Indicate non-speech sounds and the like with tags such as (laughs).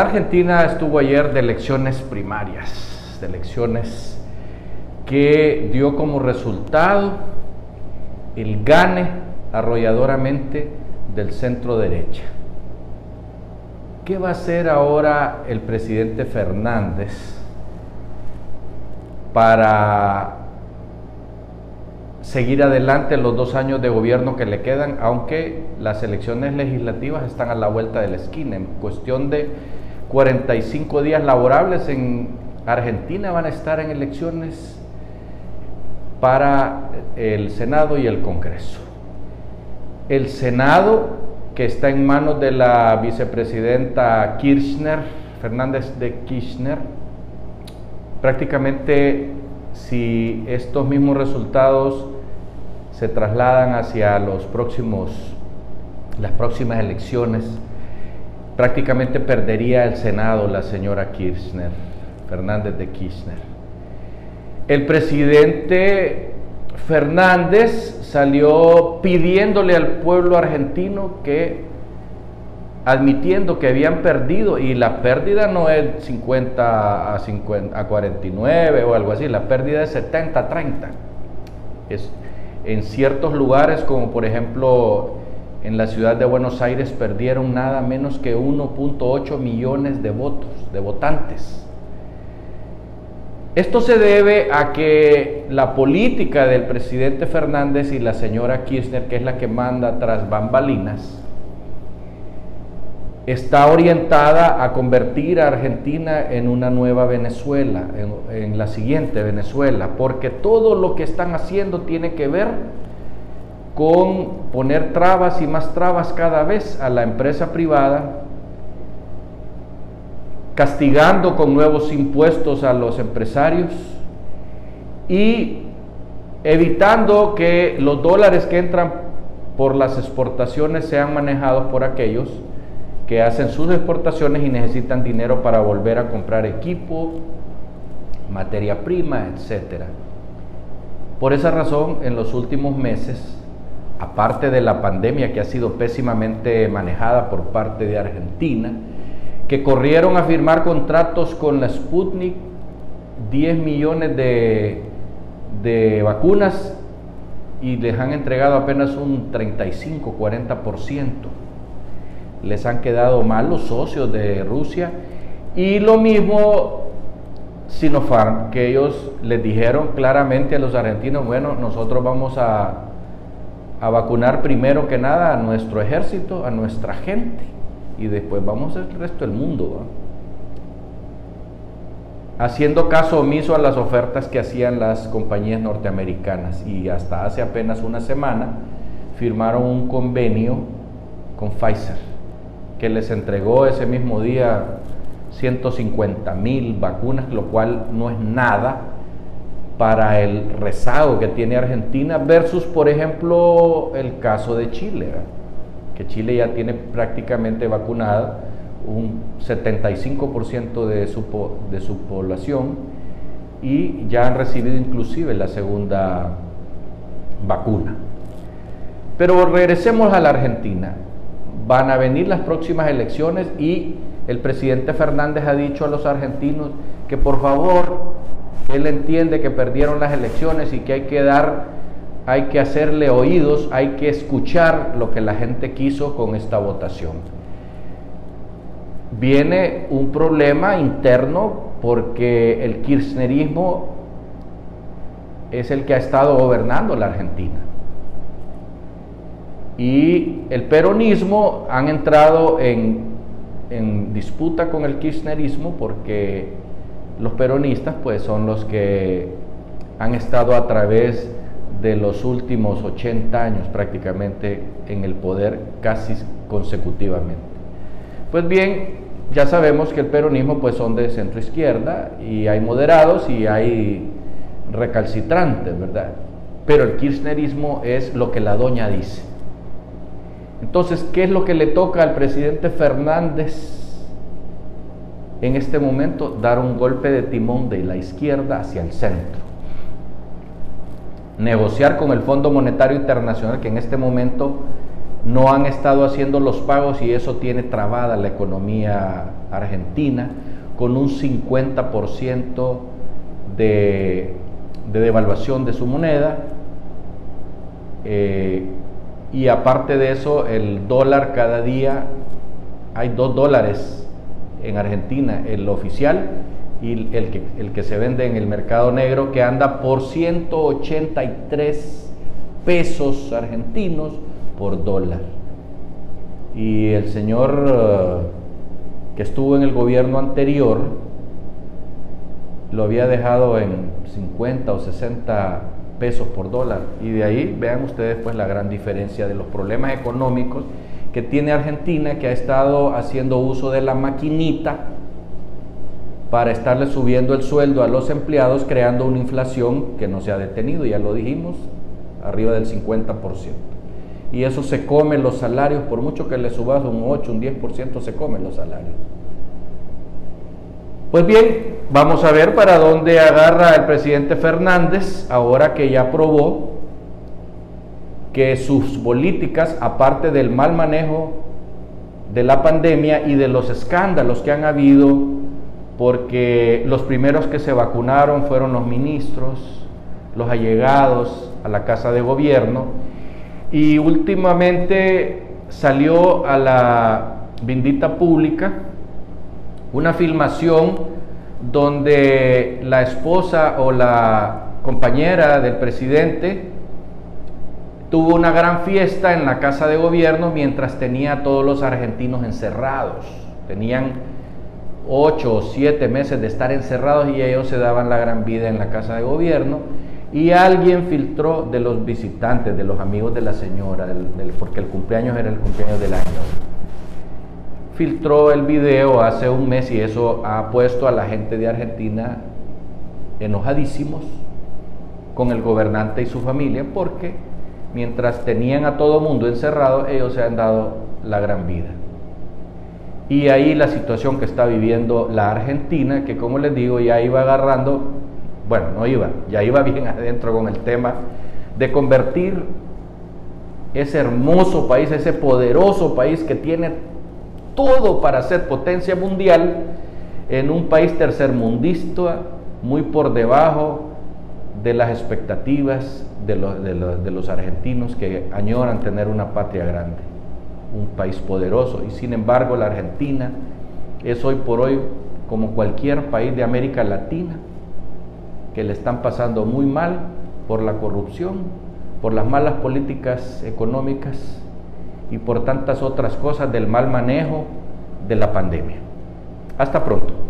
Argentina estuvo ayer de elecciones primarias, de elecciones que dio como resultado el gane arrolladoramente del centro derecha. ¿Qué va a hacer ahora el presidente Fernández para seguir adelante los dos años de gobierno que le quedan, aunque las elecciones legislativas están a la vuelta de la esquina. En cuestión de 45 días laborables en Argentina van a estar en elecciones para el Senado y el Congreso. El Senado que está en manos de la vicepresidenta Kirchner, Fernández de Kirchner. Prácticamente si estos mismos resultados se trasladan hacia los próximos, las próximas elecciones, prácticamente perdería el Senado la señora Kirchner, Fernández de Kirchner. El presidente Fernández salió pidiéndole al pueblo argentino que, admitiendo que habían perdido, y la pérdida no es 50 a, 50 a 49 o algo así, la pérdida es 70 a 30. Es, en ciertos lugares, como por ejemplo en la ciudad de Buenos Aires, perdieron nada menos que 1.8 millones de votos, de votantes. Esto se debe a que la política del presidente Fernández y la señora Kirchner, que es la que manda tras bambalinas, está orientada a convertir a Argentina en una nueva Venezuela, en, en, la siguiente Venezuela, porque todo lo que están haciendo tiene que ver con poner trabas y más trabas cada vez a la empresa privada castigando con nuevos impuestos a los empresarios y evitando que los dólares que entran por las exportaciones sean manejados por aquellos que hacen sus exportaciones y necesitan dinero para volver a comprar equipo, materia prima, etc. Por esa razón, en los últimos meses, aparte de la pandemia que ha sido pésimamente manejada por parte de Argentina, que corrieron a firmar contratos con la Sputnik, 10 millones de, de vacunas y les han entregado apenas un 35-40%. Les han quedado mal los socios de Rusia y lo mismo Sinopharm, que ellos les dijeron claramente a los argentinos, bueno, nosotros vamos a, a vacunar primero que nada a nuestro ejército, a nuestra gente y después vamos al resto del mundo. Haciendo caso omiso a las ofertas que hacían las compañías norteamericanas y hasta hace apenas una semana firmaron un convenio con Pfizer que les entregó ese mismo día 150 mil vacunas, lo cual no es nada para el rezago que tiene Argentina versus, por ejemplo, el caso de Chile. Chile ya tiene prácticamente vacunada un 75% de su, de su población y ya han recibido inclusive la segunda vacuna. Pero regresemos a la Argentina. Van a venir las próximas elecciones y el presidente Fernández ha dicho a los argentinos que por favor, él entiende que perdieron las elecciones y que hay que dar hay que hacerle oídos, hay que escuchar lo que la gente quiso con esta votación. Viene un problema interno porque el kirchnerismo es el que ha estado gobernando la Argentina. Y el peronismo han entrado en, en disputa con el kirchnerismo porque los peronistas pues son los que han estado a través de los últimos 80 años prácticamente en el poder casi consecutivamente. Pues bien, ya sabemos que el peronismo pues son de centro izquierda y hay moderados y hay recalcitrantes, ¿verdad? Pero el kirchnerismo es lo que la doña dice. Entonces, ¿qué es lo que le toca al presidente Fernández en este momento? Dar un golpe de timón de la izquierda hacia el centro negociar con el Fondo Monetario Internacional, que en este momento no han estado haciendo los pagos y eso tiene trabada la economía argentina con un 50% de, de, devaluación de su moneda. Eh, y aparte de eso, el dólar cada día, hay dos dólares en Argentina, el oficial y el que, el que se vende en el mercado negro, que anda por 183 pesos argentinos por dólar. Y el señor eh, que estuvo en el gobierno anterior lo había dejado en 50 o 60 pesos por dólar. Y de ahí vean ustedes pues la gran diferencia de los problemas económicos que tiene Argentina, que ha estado haciendo uso de la maquinita para estarle subiendo el sueldo a los empleados, creando una inflación que no se ha detenido, ya lo dijimos, arriba del 50%. Y eso se come los salarios, por mucho que le subas un 8, un 10%, se comen los salarios. Pues bien, vamos a ver para dónde agarra el presidente Fernández, ahora que ya probó que sus políticas, aparte del mal manejo de la pandemia y de los escándalos que han habido, porque los primeros que se vacunaron fueron los ministros, los allegados a la Casa de Gobierno, y últimamente salió a la bendita pública una filmación donde la esposa o la compañera del presidente tuvo una gran fiesta en la casa de gobierno mientras tenía a todos los argentinos encerrados. Tenían ocho o siete meses de estar encerrados y ellos se daban la gran vida en la casa de gobierno. Y alguien filtró de los visitantes, de los amigos de la señora, porque el cumpleaños era el cumpleaños del año. Filtró el video hace un mes y eso ha puesto a la gente de Argentina enojadísimos con el gobernante y su familia porque mientras tenían a todo mundo encerrado, ellos se han dado la gran vida. Y ahí la situación que está viviendo la Argentina, que como les digo, ya iba agarrando, bueno, no iba, ya iba (laughs) bien adentro con el tema de convertir ese hermoso país, ese poderoso país que tiene todo para ser potencia mundial, en un país tercermundista, muy por debajo de las expectativas de los, argentinos que añoran tener una patria grande, un país poderoso. Y sin embargo la Argentina es hoy por hoy como cualquier país de América Latina, que le están pasando muy mal por la corrupción, por las malas políticas económicas y por tantas otras cosas del mal manejo de la pandemia. Hasta pronto.